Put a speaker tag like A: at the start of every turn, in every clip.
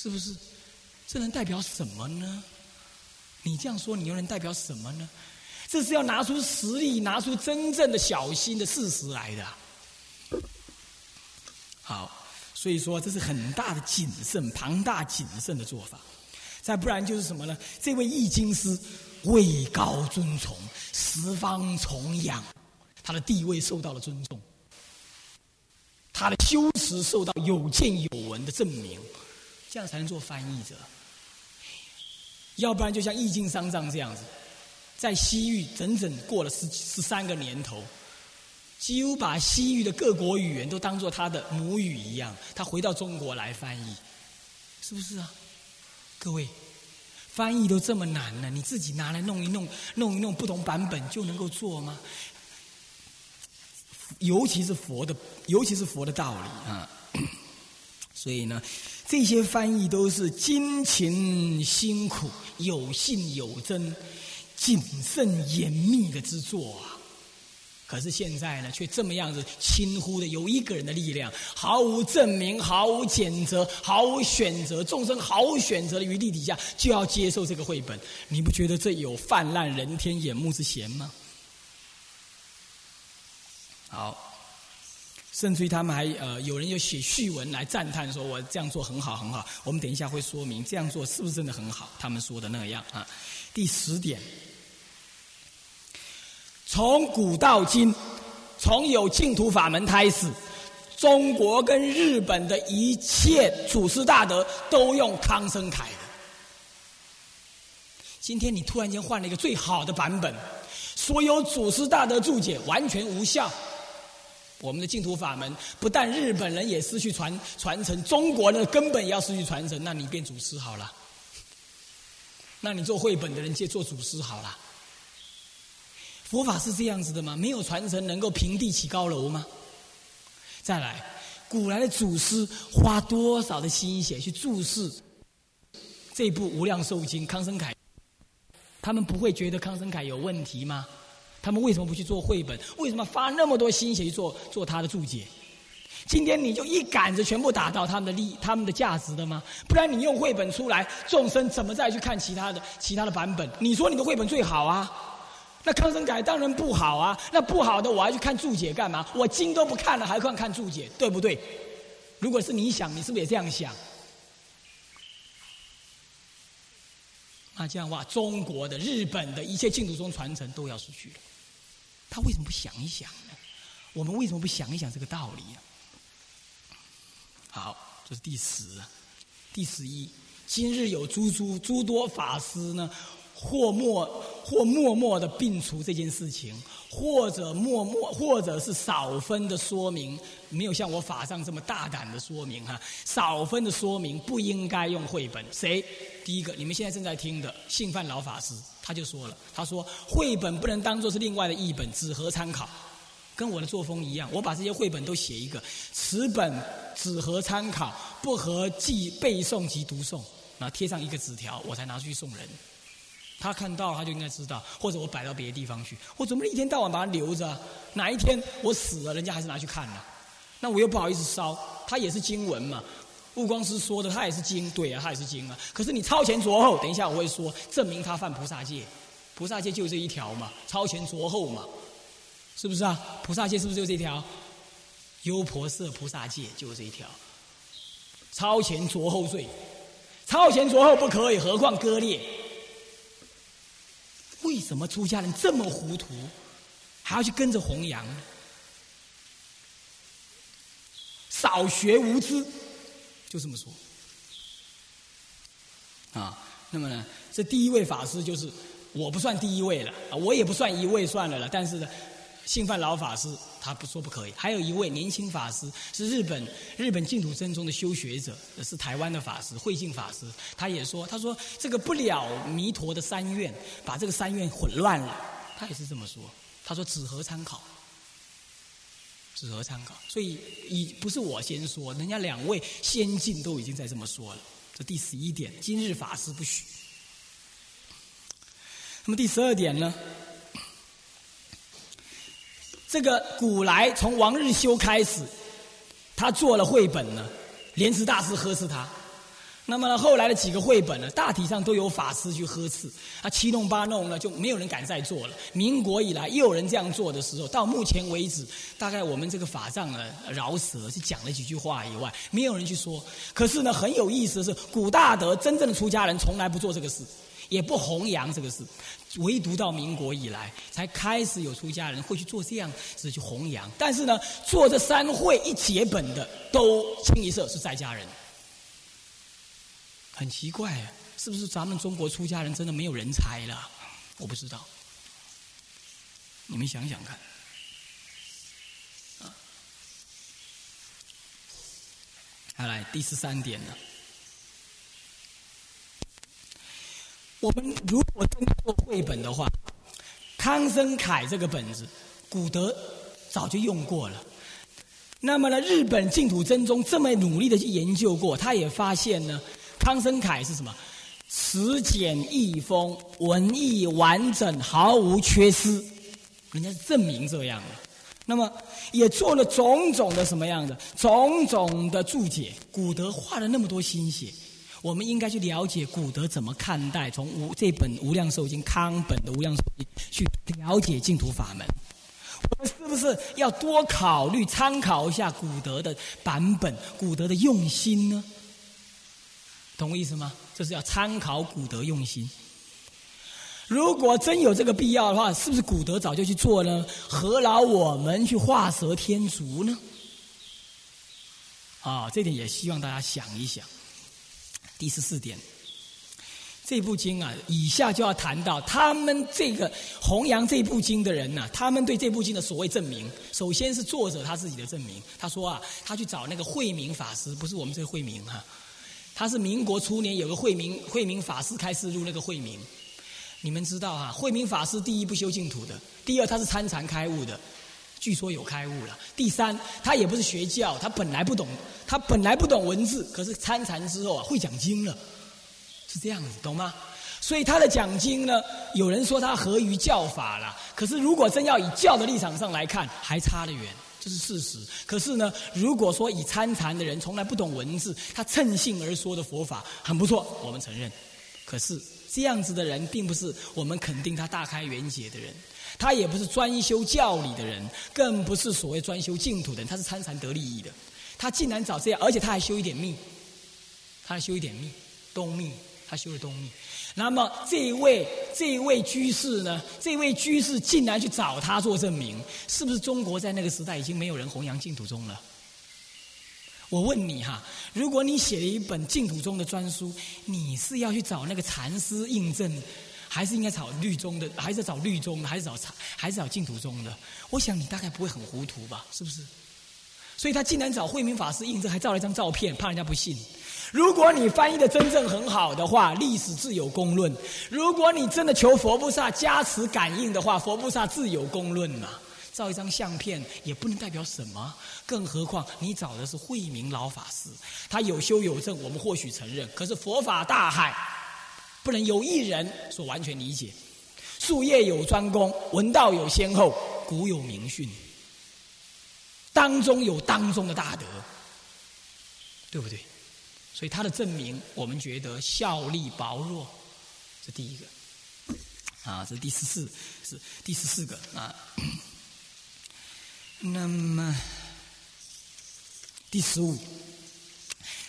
A: 是不是？这能代表什么呢？你这样说，你又能代表什么呢？这是要拿出实力，拿出真正的小心的事实来的。好，所以说这是很大的谨慎、庞大谨慎的做法。再不然就是什么呢？这位易经师位高尊崇，十方崇仰，他的地位受到了尊重，他的修持受到有见有闻的证明，这样才能做翻译者。要不然就像易经商丈这样子。在西域整整过了十十三个年头，几乎把西域的各国语言都当做他的母语一样。他回到中国来翻译，是不是啊？各位，翻译都这么难了，你自己拿来弄一弄，弄一弄不同版本就能够做吗？尤其是佛的，尤其是佛的道理啊。所以呢，这些翻译都是辛勤辛苦，有信有真。谨慎严密的之作啊！可是现在呢，却这么样子轻忽的，有一个人的力量，毫无证明，毫无谴责，毫无选择，众生毫无选择的余地底下，就要接受这个绘本，你不觉得这有泛滥人天眼目之嫌吗？好，甚至于他们还呃，有人有写序文来赞叹，说我这样做很好很好。我们等一下会说明这样做是不是真的很好，他们说的那样啊。第十点。从古到今，从有净土法门开始，中国跟日本的一切祖师大德都用康生凯的。今天你突然间换了一个最好的版本，所有祖师大德注解完全无效。我们的净土法门不但日本人也失去传传承，中国人根本也要失去传承。那你变祖师好了，那你做绘本的人借做祖师好了。佛法是这样子的吗？没有传承能够平地起高楼吗？再来，古来的祖师花多少的心血去注释这部《无量寿经》？康生凯，他们不会觉得康生凯有问题吗？他们为什么不去做绘本？为什么花那么多心血去做做他的注解？今天你就一杆子全部打到他们的利、他们的价值的吗？不然你用绘本出来，众生怎么再去看其他的、其他的版本？你说你的绘本最好啊？那康生改当然不好啊！那不好的，我还去看注解干嘛？我经都不看了，还看看注解，对不对？如果是你想，你是不是也这样想？那这样的话，中国的、日本的一切净土宗传承都要失去了。他为什么不想一想呢？我们为什么不想一想这个道理啊？好，这是第十、第十一。今日有诸诸诸多法师呢？或默或默默的摒除这件事情，或者默默，或者是少分的说明，没有像我法上这么大胆的说明哈。少分的说明不应该用绘本。谁？第一个，你们现在正在听的信范老法师，他就说了，他说绘本不能当做是另外的译本，只合参考。跟我的作风一样，我把这些绘本都写一个，此本只合参考，不合记背诵及读诵，然后贴上一个纸条，我才拿出去送人。他看到，他就应该知道，或者我摆到别的地方去，我怎么一天到晚把它留着？哪一天我死了，人家还是拿去看了？那我又不好意思烧，它也是经文嘛。悟光师说的，他也是经，对啊，他也是经啊。可是你超前着后，等一下我会说，证明他犯菩萨戒，菩萨戒就这一条嘛，超前着后嘛，是不是啊？菩萨戒是不是就这条？优婆塞菩萨戒就这一条，超前着后罪，超前着后不可以，何况割裂？为什么出家人这么糊涂，还要去跟着弘扬？少学无知，就这么说。啊，那么呢，这第一位法师就是我不算第一位了，啊，我也不算一位算了了，但是呢。信犯老法师，他不说不可以。还有一位年轻法师，是日本日本净土真宗的修学者，是台湾的法师慧净法师。他也说，他说这个不了弥陀的三愿，把这个三愿混乱了。他也是这么说。他说只合参考，适合参考。所以以不是我先说，人家两位先进都已经在这么说了。这第十一点，今日法师不许。那么第十二点呢？这个古来从王日修开始，他做了绘本呢。莲池大师呵斥他，那么，后来的几个绘本呢，大体上都有法师去呵斥，啊，七弄八弄呢，就没有人敢再做了。民国以来又有人这样做的时候，到目前为止，大概我们这个法藏呢，饶舌是讲了几句话以外，没有人去说。可是呢，很有意思的是，古大德真正的出家人从来不做这个事，也不弘扬这个事，唯独到民国以来，才开始有出家人会去做这样子去弘扬。但是呢，做这三会一结本的，都清一色是在家人。很奇怪，是不是咱们中国出家人真的没有人才了？我不知道，你们想想看。啊，好来第十三点呢，我们如果真做绘本的话，康生凯这个本子，古德早就用过了。那么呢，日本净土真宗这么努力的去研究过，他也发现呢。康生凯是什么？词简意丰，文艺完整，毫无缺失。人家是证明这样的。那么也做了种种的什么样的种种的注解。古德花了那么多心血，我们应该去了解古德怎么看待从无这本《无量寿经》康本的《无量寿经》去了解净土法门。我们是不是要多考虑参考一下古德的版本，古德的用心呢？懂我意思吗？这是要参考古德用心。如果真有这个必要的话，是不是古德早就去做呢？何劳我们去画蛇添足呢？啊，这点也希望大家想一想。第十四点，这部经啊，以下就要谈到他们这个弘扬这部经的人呢，他们对这部经的所谓证明。首先是作者他自己的证明，他说啊，他去找那个慧明法师，不是我们这个慧明哈。他是民国初年有个慧明慧明法师开示录那个慧明，你们知道哈？慧明法师第一不修净土的，第二他是参禅开悟的，据说有开悟了。第三他也不是学教，他本来不懂，他本来不懂文字，可是参禅之后啊会讲经了，是这样子，懂吗？所以他的讲经呢，有人说他合于教法了，可是如果真要以教的立场上来看，还差得远。这是事实。可是呢，如果说以参禅的人从来不懂文字，他趁性而说的佛法很不错，我们承认。可是这样子的人，并不是我们肯定他大开圆解的人，他也不是专修教理的人，更不是所谓专修净土的人。他是参禅得利益的，他竟然找这样，而且他还修一点密，他还修一点密，东密，他修了东密。那么这位这位居士呢？这位居士竟然去找他做证明，是不是中国在那个时代已经没有人弘扬净土宗了？我问你哈，如果你写了一本净土宗的专书，你是要去找那个禅师印证，还是应该找律宗的？还是找律宗的？还是找禅？还是找净土宗的？我想你大概不会很糊涂吧？是不是？所以他竟然找慧明法师印证，还照了一张照片，怕人家不信。如果你翻译的真正很好的话，历史自有公论；如果你真的求佛菩萨加持感应的话，佛菩萨自有公论嘛。照一张相片也不能代表什么，更何况你找的是慧明老法师，他有修有证，我们或许承认。可是佛法大海，不能由一人所完全理解。术业有专攻，文道有先后，古有名训，当中有当中的大德，对不对？所以他的证明，我们觉得效力薄弱，这第一个。啊，这是第十四，是第十四个啊。那么第十五，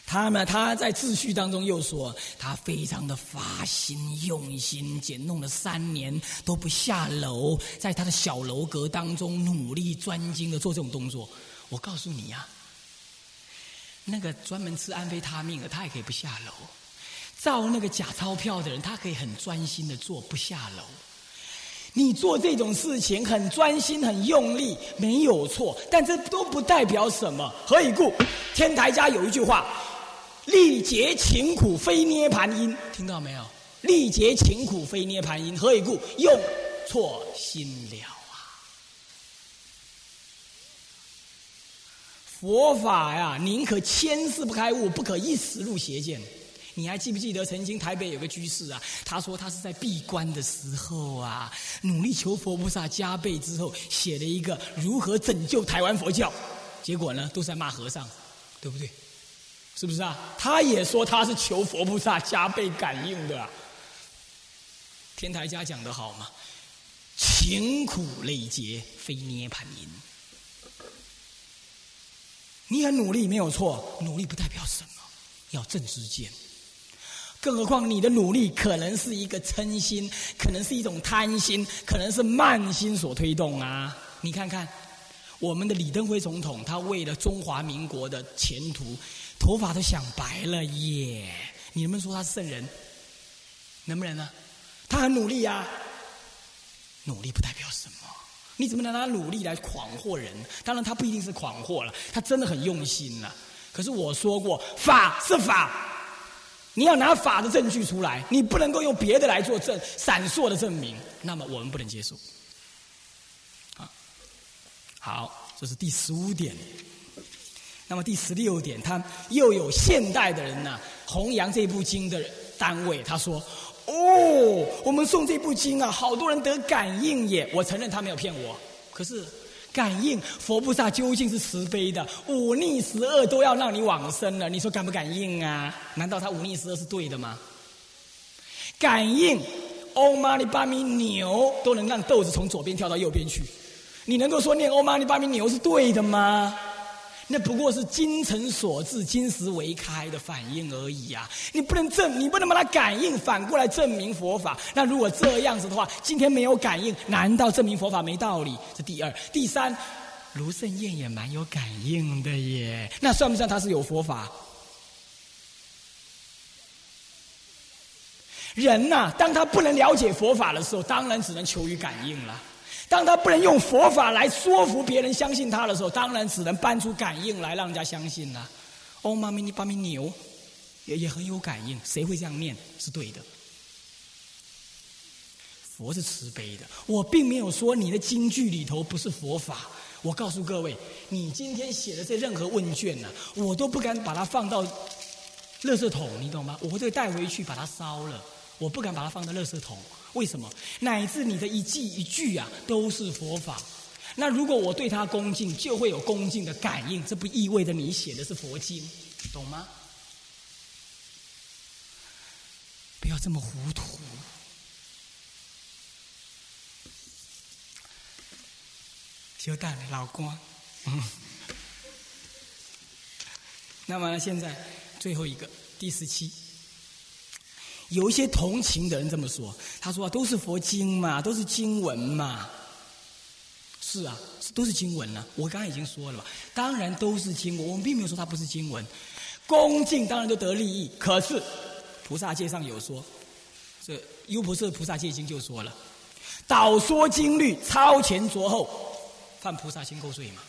A: 他呢？他在秩序当中又说，他非常的发心用心，简弄了三年都不下楼，在他的小楼阁当中努力专精的做这种动作。我告诉你呀。那个专门吃安非他命的，他也可以不下楼；造那个假钞票的人，他可以很专心的做不下楼。你做这种事情很专心、很用力，没有错，但这都不代表什么。何以故？天台家有一句话：“历劫勤苦非涅盘因。”听到没有？“历劫勤苦非涅盘因。”何以故？用错心了。佛法呀，宁可千世不开悟，不可一时入邪见。你还记不记得曾经台北有个居士啊？他说他是在闭关的时候啊，努力求佛菩萨加倍之后，写了一个如何拯救台湾佛教。结果呢，都是在骂和尚，对不对？是不是啊？他也说他是求佛菩萨加倍感应的。天台家讲的好嘛，勤苦累劫非涅盘因。你很努力没有错，努力不代表什么，要正知见。更何况你的努力可能是一个嗔心，可能是一种贪心，可能是慢心所推动啊！你看看，我们的李登辉总统，他为了中华民国的前途，头发都想白了耶！你能不能说他是圣人？能不能呢？他很努力呀，努力不代表什么。你怎么能拿努力来诳惑人？当然，他不一定是诳惑了，他真的很用心了。可是我说过，法是法。你要拿法的证据出来，你不能够用别的来做证，闪烁的证明，那么我们不能接受。啊，好，这是第十五点。那么第十六点，他又有现代的人呢，弘扬这部经的单位，他说：“哦，我们诵这部经啊，好多人得感应耶。”我承认他没有骗我，可是。感应佛菩萨究竟是慈悲的，五逆十恶都要让你往生了，你说感不感应啊？难道他五逆十恶是对的吗？感应欧玛尼巴米牛都能让豆子从左边跳到右边去，你能够说念欧玛尼巴米牛是对的吗？那不过是精诚所至、金石为开的反应而已啊！你不能证，你不能把它感应反过来证明佛法。那如果这样子的话，今天没有感应，难道证明佛法没道理？这第二、第三，卢胜彦也蛮有感应的耶。那算不算他是有佛法？人呐，当他不能了解佛法的时候，当然只能求于感应了。当他不能用佛法来说服别人相信他的时候，当然只能搬出感应来让人家相信了。哦，妈咪，你巴咪牛也也很有感应，谁会这样念是对的？佛是慈悲的，我并没有说你的经句里头不是佛法。我告诉各位，你今天写的这任何问卷呢，我都不敢把它放到垃圾桶，你懂吗？我会带回去把它烧了，我不敢把它放到垃圾桶。为什么？乃至你的一记一句啊，都是佛法。那如果我对他恭敬，就会有恭敬的感应。这不意味着你写的是佛经，懂吗？不要这么糊涂。小蛋老公，嗯。那么现在最后一个第十七。有一些同情的人这么说，他说：“都是佛经嘛，都是经文嘛。”是啊，都是经文啊。我刚刚已经说了嘛，当然都是经文，我们并没有说它不是经文。恭敬当然就得利益，可是菩萨界上有说，这《优婆塞菩萨戒经》就说了：“导说经律，超前着后，犯菩萨心垢罪嘛。”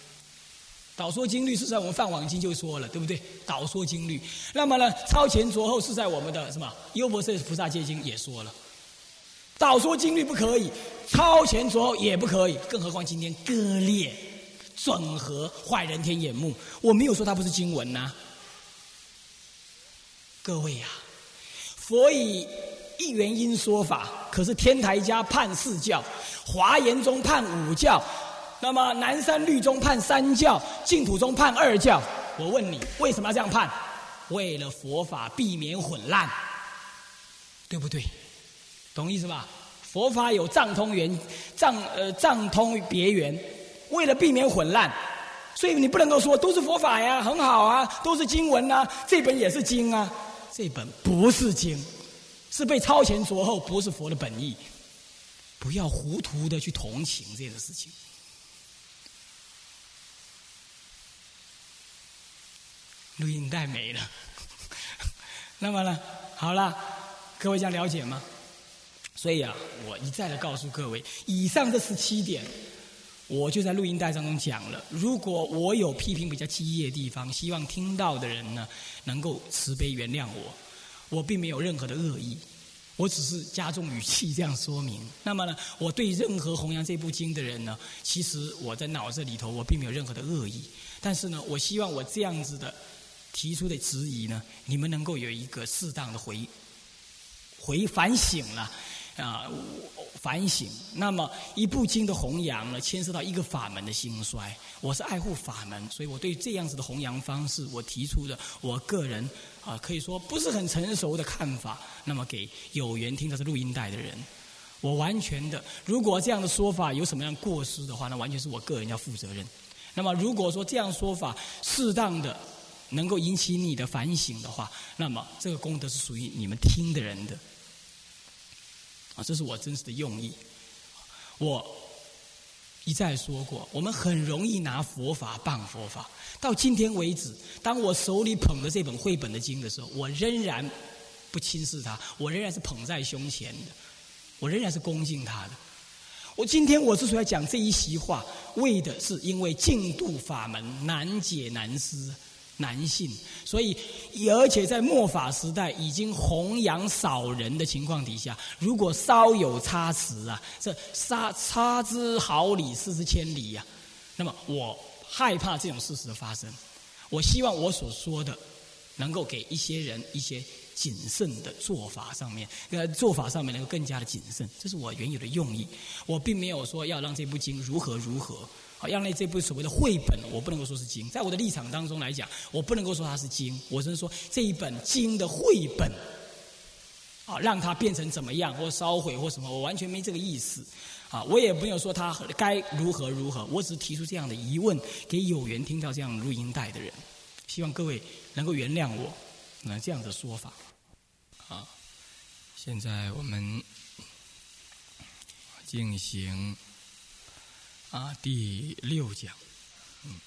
A: 导说经律是在我们放网经就说了，对不对？导说经律，那么呢，超前着后是在我们的什么优婆塞菩萨戒经也说了，导说经律不可以，超前着后也不可以，更何况今天割裂、整合、坏人天眼目，我没有说它不是经文呐。各位呀，佛以一元因说法，可是天台家判四教，华严中判五教。那么南山律宗判三教，净土宗判二教。我问你，为什么要这样判？为了佛法避免混乱，对不对？懂意思吧？佛法有藏通缘，藏呃藏通别缘，为了避免混乱，所以你不能够说都是佛法呀，很好啊，都是经文啊，这本也是经啊，这本不是经，是被超前着后，不是佛的本意。不要糊涂的去同情这个事情。录音带没了，那么呢？好了，各位这样了解吗？所以啊，我一再的告诉各位，以上这十七点，我就在录音带当中讲了。如果我有批评比较激烈的地方，希望听到的人呢，能够慈悲原谅我。我并没有任何的恶意，我只是加重语气这样说明。那么呢，我对任何弘扬这部经的人呢，其实我在脑子里头我并没有任何的恶意。但是呢，我希望我这样子的。提出的质疑呢，你们能够有一个适当的回回反省了。啊反省。那么一部经的弘扬呢，牵涉到一个法门的兴衰。我是爱护法门，所以我对这样子的弘扬方式，我提出的我个人啊，可以说不是很成熟的看法。那么给有缘听到这录音带的人，我完全的，如果这样的说法有什么样过失的话，那完全是我个人要负责任。那么如果说这样说法适当的。能够引起你的反省的话，那么这个功德是属于你们听的人的，啊，这是我真实的用意。我一再说过，我们很容易拿佛法谤佛法。到今天为止，当我手里捧着这本绘本的经的时候，我仍然不轻视它，我仍然是捧在胸前的，我仍然是恭敬它的。我今天我之所以要讲这一席话，为的是因为净度法门难解难思。男性，所以而且在末法时代已经弘扬少人的情况底下，如果稍有差池啊，这差差之毫厘，失之千里呀。那么我害怕这种事实的发生。我希望我所说的能够给一些人一些谨慎的做法上面，呃，做法上面能够更加的谨慎，这是我原有的用意。我并没有说要让这部经如何如何。好，让那这部所谓的绘本，我不能够说是经，在我的立场当中来讲，我不能够说它是经，我只是说这一本经的绘本，啊，让它变成怎么样，或烧毁或什么，我完全没这个意思，啊，我也没有说它该如何如何，我只是提出这样的疑问，给有缘听到这样录音带的人，希望各位能够原谅我，那这样的说法，啊，现在我们进行。啊，第六讲，嗯，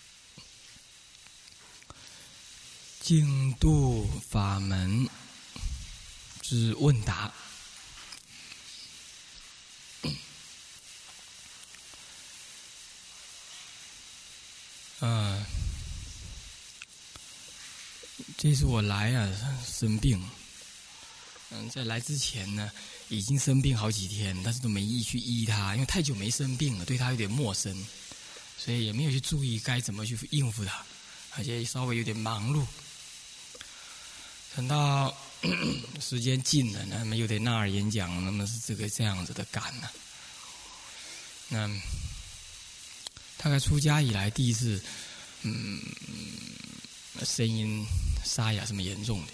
A: 净度法门之问答。嗯，这次我来啊，生病。嗯，在来之前呢。已经生病好几天，但是都没意去医他，因为太久没生病了，对他有点陌生，所以也没有去注意该怎么去应付他，而且稍微有点忙碌。等到 时间近了，那么又得那儿演讲，那么是这个这样子的感呢。那大概出家以来第一次，嗯，声音沙哑这么严重的。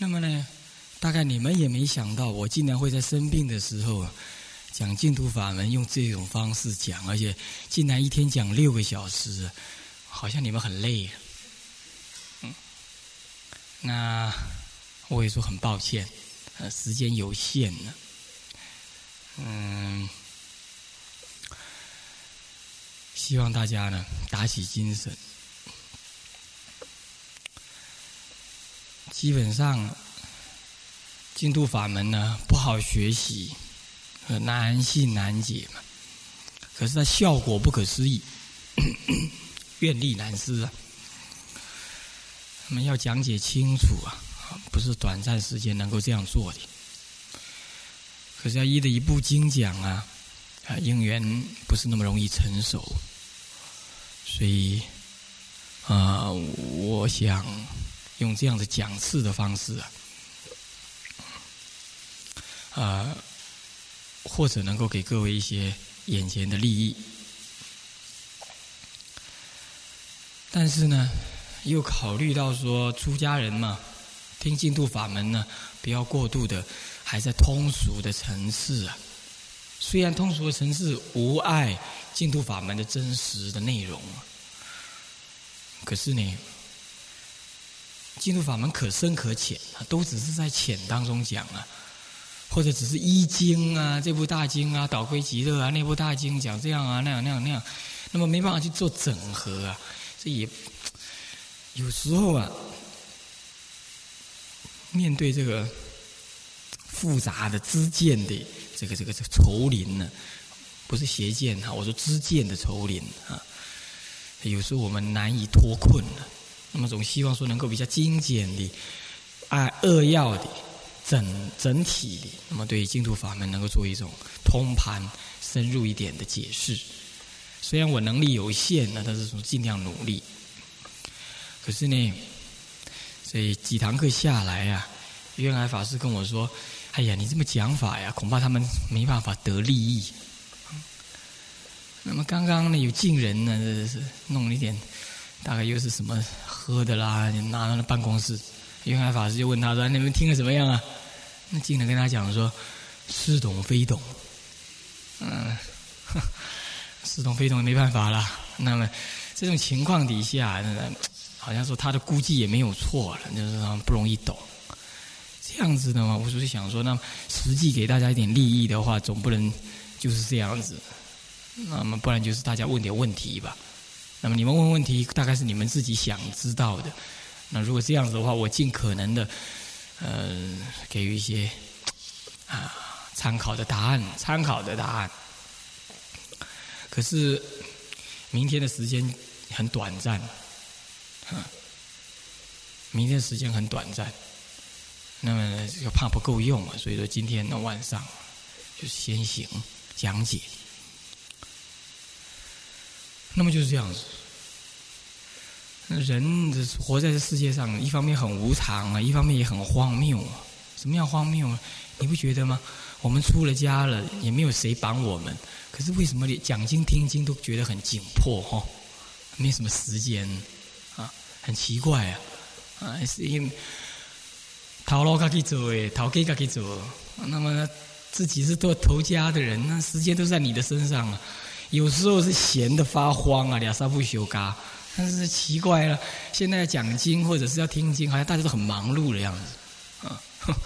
A: 那么呢？大概你们也没想到，我竟然会在生病的时候讲净土法门，用这种方式讲，而且竟然一天讲六个小时，好像你们很累。嗯，那我也说很抱歉，呃，时间有限呢。嗯，希望大家呢打起精神，基本上。净土法门呢不好学习，难信难解嘛。可是它效果不可思议，愿力难施啊。我们要讲解清楚啊，不是短暂时间能够这样做的。可是要依的一部经讲啊，啊因缘不是那么容易成熟，所以啊，我想用这样的讲次的方式啊。啊，或者能够给各位一些眼前的利益，但是呢，又考虑到说出家人嘛，听净土法门呢，不要过度的还在通俗的层次啊。虽然通俗的层次无碍净土法门的真实的内容，可是呢，进入法门可深可浅啊，都只是在浅当中讲啊。或者只是一经啊，这部大经啊，导归极乐啊，那部大经讲这样啊，那样那样那样，那么没办法去做整合啊，所以有时候啊，面对这个复杂的知见的这个这个这个丛林呢，不是邪见哈，我说知见的丛林啊，有时候我们难以脱困了，那么总希望说能够比较精简的，按扼要的。整整体的，那么对净土法门能够做一种通盘、深入一点的解释。虽然我能力有限呢，但是说尽量努力。可是呢，所以几堂课下来啊，原来法师跟我说：“哎呀，你这么讲法呀，恐怕他们没办法得利益。那么刚刚呢，有近人呢，是弄了一点，大概又是什么喝的啦，拿到了办公室。云海法师就问他说：“你们听的怎么样啊？”那经理跟他讲说：“似懂非懂。”嗯，似懂非懂没办法了。那么这种情况底下，好像说他的估计也没有错了，就是不容易懂。这样子的嘛，我就是想说，那实际给大家一点利益的话，总不能就是这样子。那么不然就是大家问点问题吧。那么你们问问题，大概是你们自己想知道的。那如果这样子的话，我尽可能的，呃，给予一些啊参考的答案，参考的答案。可是明天的时间很短暂，明天时间很短暂，那么又怕不够用啊，所以说今天的晚上就先行讲解。那么就是这样子。人活在这世界上，一方面很无常啊，一方面也很荒谬啊。什么样荒谬？啊你不觉得吗？我们出了家了，也没有谁绑我们，可是为什么你讲经听经都觉得很紧迫哈？没什么时间啊，很奇怪啊啊！是因为逃老家去做诶，逃给家去做。那么自己是做头家的人，那时间都在你的身上啊。有时候是闲的发慌啊，两三不休嘎。但是奇怪了，现在讲经或者是要听经，好像大家都很忙碌的样子，啊，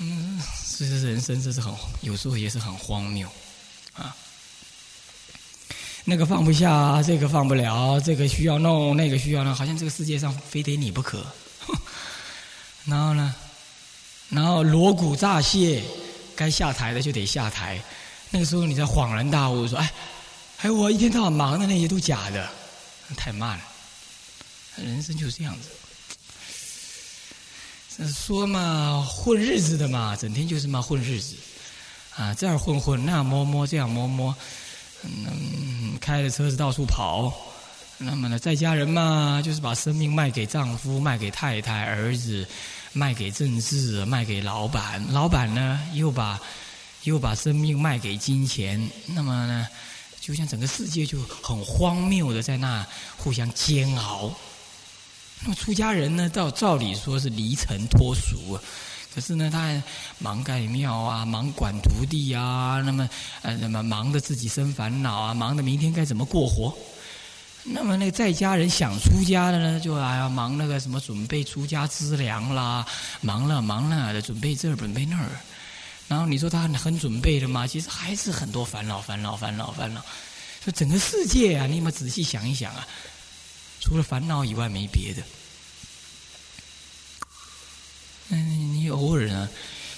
A: 嗯，所以人生真是很，有时候也是很荒谬，啊，那个放不下，这个放不了，这个需要弄，那个需要弄，好像这个世界上非得你不可，然后呢，然后锣鼓乍泄，该下台的就得下台，那个时候你才恍然大悟，说，哎。还有我一天到晚忙的那些都假的，太慢了。人生就是这样子。说嘛，混日子的嘛，整天就是嘛混日子，啊，这儿混混，那摸摸，这样摸摸，嗯，开着车子到处跑。那么呢，在家人嘛，就是把生命卖给丈夫，卖给太太、儿子，卖给政治，卖给老板。老板呢，又把又把生命卖给金钱。那么呢？就像整个世界就很荒谬的在那互相煎熬。那么出家人呢，照照理说是离尘脱俗，可是呢，他忙盖庙啊，忙管徒弟啊，那么呃，那么忙的自己生烦恼啊，忙的明天该怎么过活。那么那个在家人想出家的呢，就哎呀忙那个什么准备出家资粮啦，忙了忙了的准备这儿准备那儿。然后你说他很准备的嘛？其实还是很多烦恼，烦恼，烦恼，烦恼。说整个世界啊，你有没有仔细想一想啊？除了烦恼以外，没别的。嗯，你偶尔呢，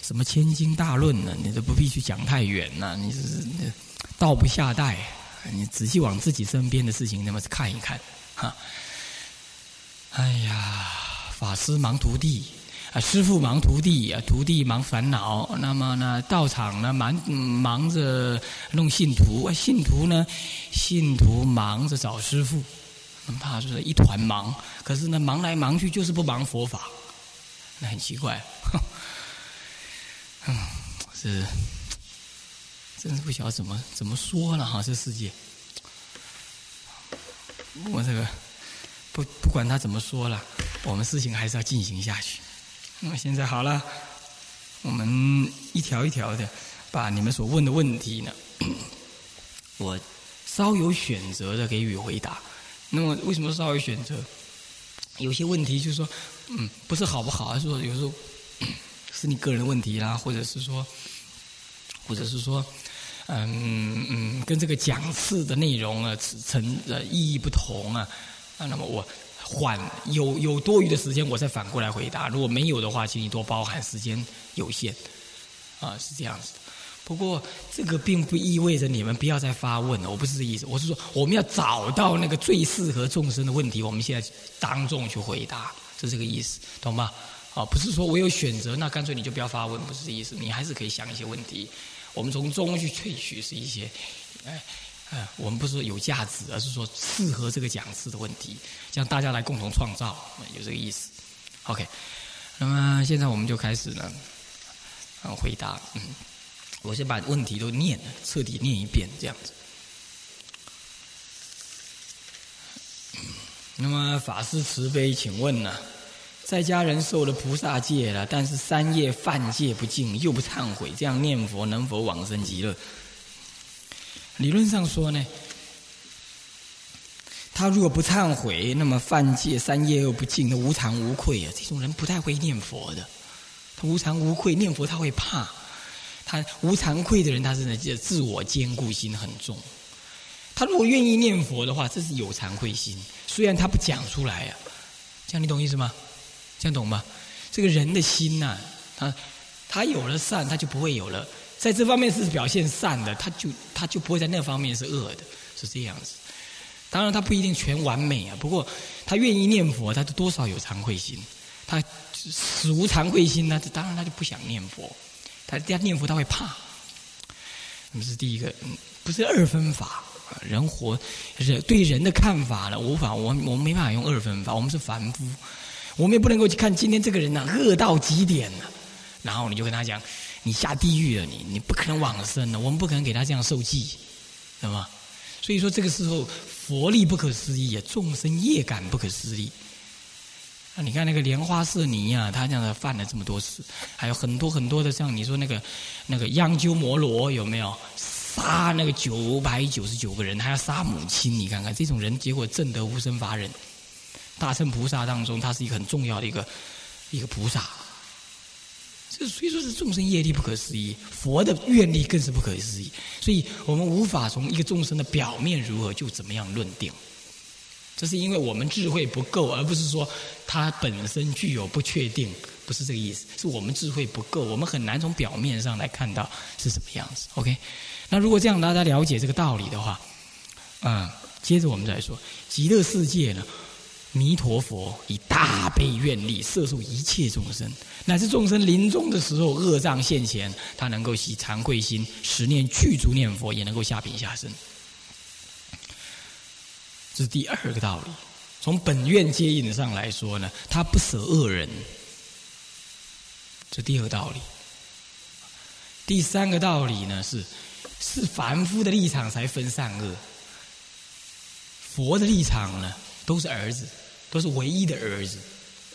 A: 什么千经大论呢？你都不必去讲太远呐。你是道不下代，你仔细往自己身边的事情那么看一看，哈。哎呀，法师忙徒弟。啊，师傅忙徒弟，啊，徒弟忙烦恼。那么呢，道场呢忙忙着弄信徒，信徒呢，信徒忙着找师傅，那怕就是一团忙。可是呢，忙来忙去就是不忙佛法，那很奇怪。嗯，是，真是不晓得怎么怎么说了哈，这世界。我这个不不管他怎么说了，我们事情还是要进行下去。那么现在好了，我们一条一条的把你们所问的问题呢，我稍有选择的给予回答。那么为什么稍有选择？有些问题就是说，嗯，不是好不好，而是说有时候是你个人问题啦，或者是说，或者是说，嗯嗯，跟这个讲次的内容啊，成呃意义不同啊，啊，那么我。缓有有多余的时间，我再反过来回答。如果没有的话，请你多包涵，时间有限，啊，是这样子的。不过这个并不意味着你们不要再发问了，我不是这意思。我是说，我们要找到那个最适合众生的问题，我们现在当众去回答，是这个意思，懂吗？啊，不是说我有选择，那干脆你就不要发问，不是这意思。你还是可以想一些问题，我们从中去萃取是一些，哎。哎，我们不是说有价值，而是说适合这个讲师的问题，让大家来共同创造，有这个意思。OK，那么现在我们就开始呢，回答，嗯，我先把问题都念了，彻底念一遍，这样子。那么法师慈悲，请问呢，在家人受了菩萨戒了，但是三业犯戒不净，又不忏悔，这样念佛能否往生极乐？理论上说呢，他如果不忏悔，那么犯戒三业又不净，那无惭无愧啊，这种人不太会念佛的。他无惭无愧念佛，他会怕。他无惭愧的人，他是呢，自我坚固心很重。他如果愿意念佛的话，这是有惭愧心。虽然他不讲出来呀，这样你懂意思吗？这样懂吗？这个人的心呐，他他有了善，他就不会有了，在这方面是表现善的，他就他就不会在那方面是恶的，是这样子。当然他不一定全完美啊，不过他愿意念佛，他就多少有惭愧心。他死无惭愧心，那当然他就不想念佛。他他念佛他会怕。那么是第一个，不是二分法。人活人对人的看法呢，无法我我们没办法用二分法。我们是凡夫，我们也不能够去看今天这个人呢恶到极点了，然后你就跟他讲，你下地狱了，你你不可能往生了。我们不可能给他这样受记，知道吗？所以说这个时候佛力不可思议啊，众生业感不可思议。啊你看那个莲花色尼啊，他这样的犯了这么多次，还有很多很多的像你说那个那个央鸠摩罗有没有？杀那个九百九十九个人，还要杀母亲，你看看这种人，结果证得无生法忍。大乘菩萨当中，他是一个很重要的一个一个菩萨。这所以说是众生业力不可思议，佛的愿力更是不可思议。所以我们无法从一个众生的表面如何就怎么样论定。这是因为我们智慧不够，而不是说他本身具有不确定，不是这个意思。是我们智慧不够，我们很难从表面上来看到是什么样子。OK。那如果这样大家了解这个道理的话，嗯，接着我们再说极乐世界呢，弥陀佛以大悲愿力摄受一切众生，乃至众生临终的时候恶障现前，他能够起惭愧心，十念具足念佛，也能够下品下生。这是第二个道理。从本愿接引上来说呢，他不舍恶人，这第二个道理。第三个道理呢是。是凡夫的立场才分善恶，佛的立场呢，都是儿子，都是唯一的儿子。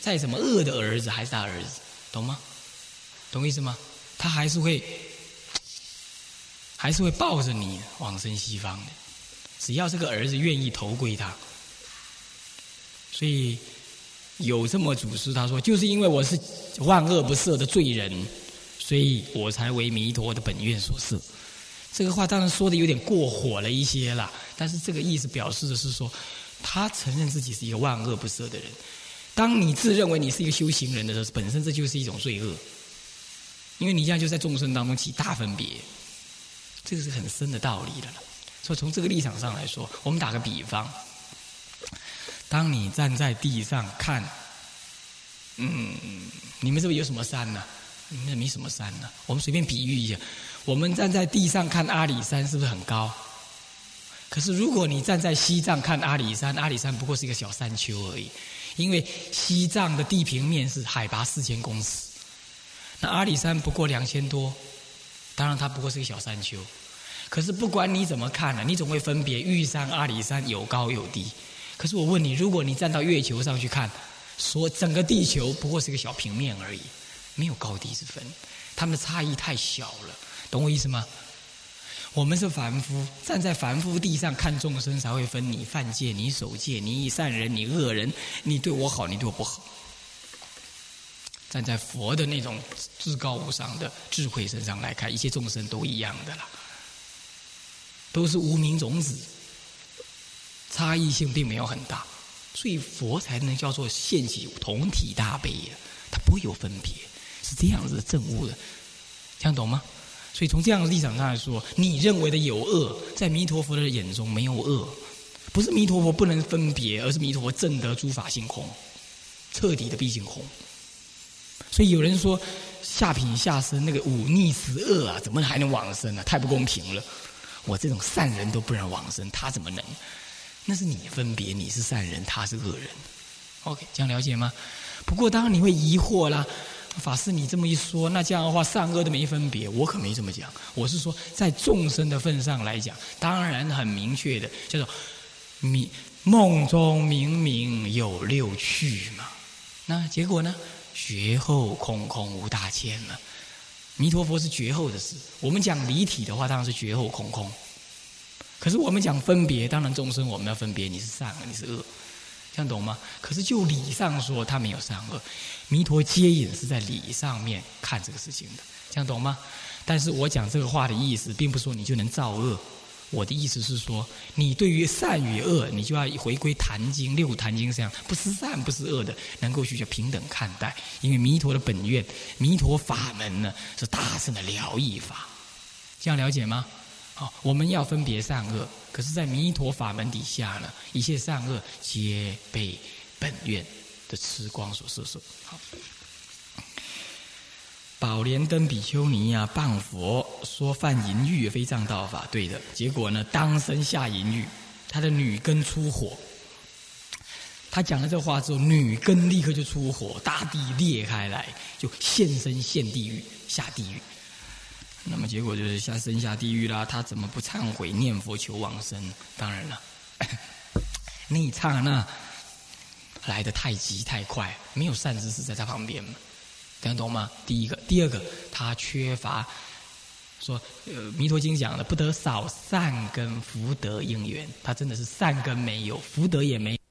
A: 再怎么恶的儿子，还是他儿子，懂吗？懂意思吗？他还是会，还是会抱着你往生西方的。只要这个儿子愿意投归他，所以有这么祖师他说，就是因为我是万恶不赦的罪人，所以我才为弥陀的本愿所设。这个话当然说的有点过火了一些了，但是这个意思表示的是说，他承认自己是一个万恶不赦的人。当你自认为你是一个修行人的时候，本身这就是一种罪恶，因为你这样就在众生当中起大分别，这个是很深的道理的了。所以从这个立场上来说，我们打个比方，当你站在地上看，嗯，你们这边有什么山呢？你们没什么山呢？我们随便比喻一下。我们站在地上看阿里山是不是很高？可是如果你站在西藏看阿里山，阿里山不过是一个小山丘而已。因为西藏的地平面是海拔四千公尺，那阿里山不过两千多，当然它不过是个小山丘。可是不管你怎么看呢，你总会分别玉山、阿里山有高有低。可是我问你，如果你站到月球上去看，说整个地球不过是个小平面而已，没有高低之分，它们的差异太小了。懂我意思吗？我们是凡夫，站在凡夫地上看众生，才会分你犯戒、你守戒、你善人、你恶人，你对我好，你对我不好。站在佛的那种至高无上的智慧身上来看，一切众生都一样的啦，都是无名种子，差异性并没有很大，所以佛才能叫做现起同体大悲呀，它不会有分别，是这样子的证悟的，听懂吗？所以从这样的立场上来说，你认为的有恶，在弥陀佛的眼中没有恶，不是弥陀佛不能分别，而是弥陀佛正得诸法性空，彻底的毕竟空。所以有人说下品下生那个忤逆十恶啊，怎么还能往生呢？太不公平了！我这种善人都不能往生，他怎么能？那是你分别，你是善人，他是恶人。OK，这样了解吗？不过当然你会疑惑啦。法师，你这么一说，那这样的话，善恶都没分别。我可没这么讲，我是说，在众生的份上来讲，当然很明确的，叫做明梦中明明有六趣嘛。那结果呢？绝后空空无大千了。弥陀佛是绝后的事。我们讲离体的话，当然是绝后空空。可是我们讲分别，当然众生我们要分别，你是善，你是恶。这样懂吗？可是就理上说，他没有善恶。弥陀接引是在理上面看这个事情的，这样懂吗？但是我讲这个话的意思，并不是说你就能造恶。我的意思是说，你对于善与恶，你就要回归《坛经》六《坛经》这样，不是善，不是恶的，能够去平等看待。因为弥陀的本愿，弥陀法门呢，是大圣的疗愈法。这样了解吗？好，我们要分别善恶。可是，在弥陀法门底下呢，一切善恶皆被本愿的慈光所摄受。好，宝莲灯比丘尼啊，谤佛说犯淫欲非正道法，对的。结果呢，当身下淫欲，他的女根出火。他讲了这话之后，女根立刻就出火，大地裂开来，就现身现地狱，下地狱。那么结果就是下生下地狱啦！他怎么不忏悔念佛求往生？当然了，那一刹那来的太急太快，没有善知识在他旁边嘛，听得懂吗？第一个，第二个，他缺乏说呃《弥陀经》讲的不得少善根福德因缘，他真的是善根没有，福德也没。